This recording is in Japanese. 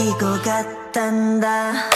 きこかったんだ。